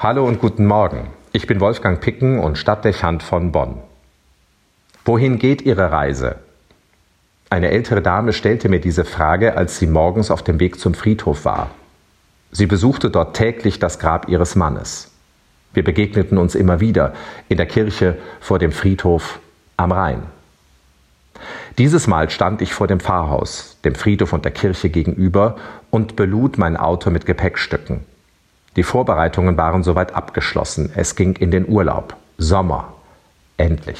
Hallo und guten Morgen. Ich bin Wolfgang Picken und Stadtdechant von Bonn. Wohin geht Ihre Reise? Eine ältere Dame stellte mir diese Frage, als sie morgens auf dem Weg zum Friedhof war. Sie besuchte dort täglich das Grab ihres Mannes. Wir begegneten uns immer wieder in der Kirche vor dem Friedhof am Rhein. Dieses Mal stand ich vor dem Pfarrhaus, dem Friedhof und der Kirche gegenüber und belud mein Auto mit Gepäckstücken. Die Vorbereitungen waren soweit abgeschlossen. Es ging in den Urlaub. Sommer. Endlich.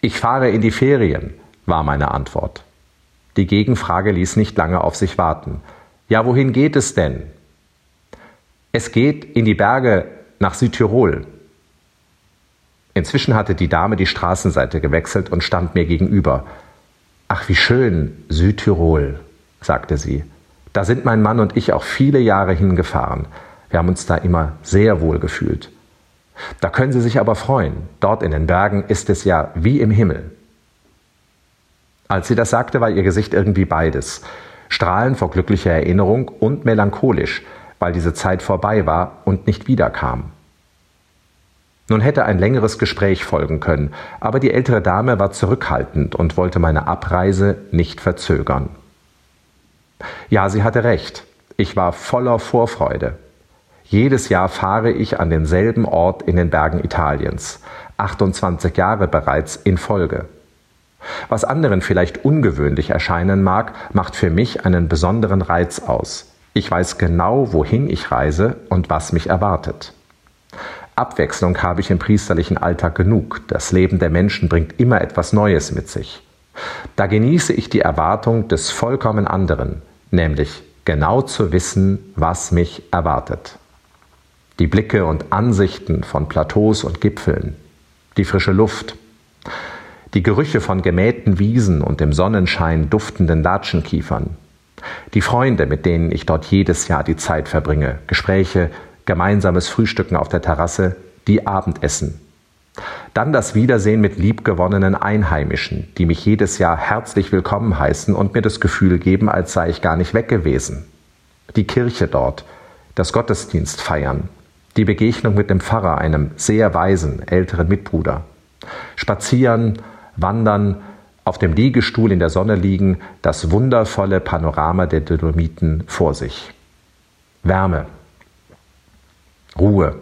Ich fahre in die Ferien, war meine Antwort. Die Gegenfrage ließ nicht lange auf sich warten. Ja, wohin geht es denn? Es geht in die Berge nach Südtirol. Inzwischen hatte die Dame die Straßenseite gewechselt und stand mir gegenüber. Ach, wie schön, Südtirol, sagte sie. Da sind mein Mann und ich auch viele Jahre hingefahren. Wir haben uns da immer sehr wohl gefühlt. Da können Sie sich aber freuen. Dort in den Bergen ist es ja wie im Himmel. Als sie das sagte, war ihr Gesicht irgendwie beides. Strahlen vor glücklicher Erinnerung und melancholisch, weil diese Zeit vorbei war und nicht wiederkam. Nun hätte ein längeres Gespräch folgen können, aber die ältere Dame war zurückhaltend und wollte meine Abreise nicht verzögern. Ja, sie hatte recht. Ich war voller Vorfreude. Jedes Jahr fahre ich an denselben Ort in den Bergen Italiens, 28 Jahre bereits in Folge. Was anderen vielleicht ungewöhnlich erscheinen mag, macht für mich einen besonderen Reiz aus. Ich weiß genau, wohin ich reise und was mich erwartet. Abwechslung habe ich im priesterlichen Alltag genug. Das Leben der Menschen bringt immer etwas Neues mit sich. Da genieße ich die Erwartung des vollkommen anderen, nämlich genau zu wissen, was mich erwartet. Die Blicke und Ansichten von Plateaus und Gipfeln, die frische Luft, die Gerüche von gemähten Wiesen und im Sonnenschein duftenden Latschenkiefern, die Freunde, mit denen ich dort jedes Jahr die Zeit verbringe, Gespräche, gemeinsames Frühstücken auf der Terrasse, die Abendessen. Dann das Wiedersehen mit liebgewonnenen Einheimischen, die mich jedes Jahr herzlich willkommen heißen und mir das Gefühl geben, als sei ich gar nicht weg gewesen. Die Kirche dort, das Gottesdienst feiern, die Begegnung mit dem Pfarrer, einem sehr weisen älteren Mitbruder. Spazieren, wandern, auf dem Liegestuhl in der Sonne liegen, das wundervolle Panorama der Dolomiten vor sich. Wärme, Ruhe,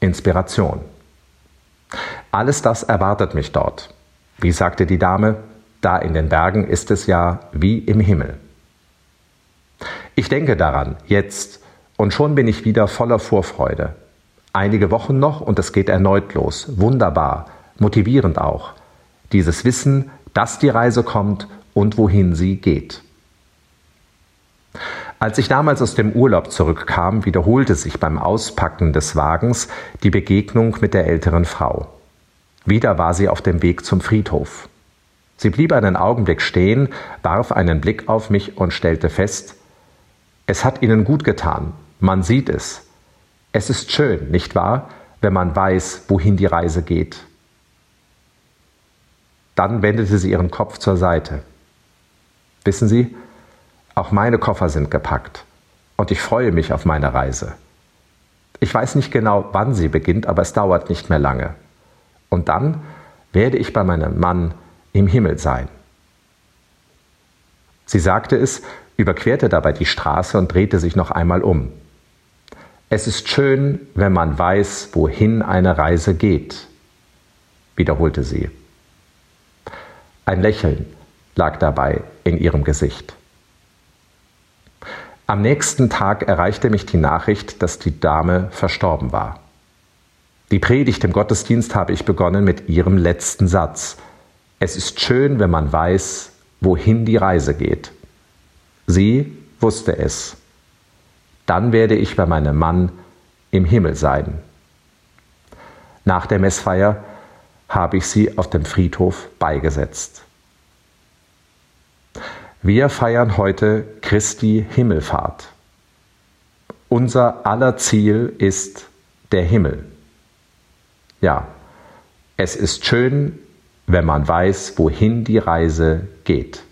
Inspiration. Alles das erwartet mich dort. Wie sagte die Dame, da in den Bergen ist es ja wie im Himmel. Ich denke daran, jetzt, und schon bin ich wieder voller Vorfreude. Einige Wochen noch und es geht erneut los. Wunderbar, motivierend auch. Dieses Wissen, dass die Reise kommt und wohin sie geht. Als ich damals aus dem Urlaub zurückkam, wiederholte sich beim Auspacken des Wagens die Begegnung mit der älteren Frau. Wieder war sie auf dem Weg zum Friedhof. Sie blieb einen Augenblick stehen, warf einen Blick auf mich und stellte fest, es hat Ihnen gut getan, man sieht es. Es ist schön, nicht wahr, wenn man weiß, wohin die Reise geht. Dann wendete sie ihren Kopf zur Seite. Wissen Sie, auch meine Koffer sind gepackt und ich freue mich auf meine Reise. Ich weiß nicht genau, wann sie beginnt, aber es dauert nicht mehr lange. Und dann werde ich bei meinem Mann im Himmel sein. Sie sagte es, überquerte dabei die Straße und drehte sich noch einmal um. Es ist schön, wenn man weiß, wohin eine Reise geht, wiederholte sie. Ein Lächeln lag dabei in ihrem Gesicht. Am nächsten Tag erreichte mich die Nachricht, dass die Dame verstorben war. Die Predigt im Gottesdienst habe ich begonnen mit ihrem letzten Satz. Es ist schön, wenn man weiß, wohin die Reise geht. Sie wusste es. Dann werde ich bei meinem Mann im Himmel sein. Nach der Messfeier habe ich sie auf dem Friedhof beigesetzt. Wir feiern heute Christi Himmelfahrt. Unser aller Ziel ist der Himmel. Ja, es ist schön, wenn man weiß, wohin die Reise geht.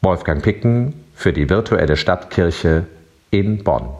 Wolfgang Picken für die virtuelle Stadtkirche in Bonn.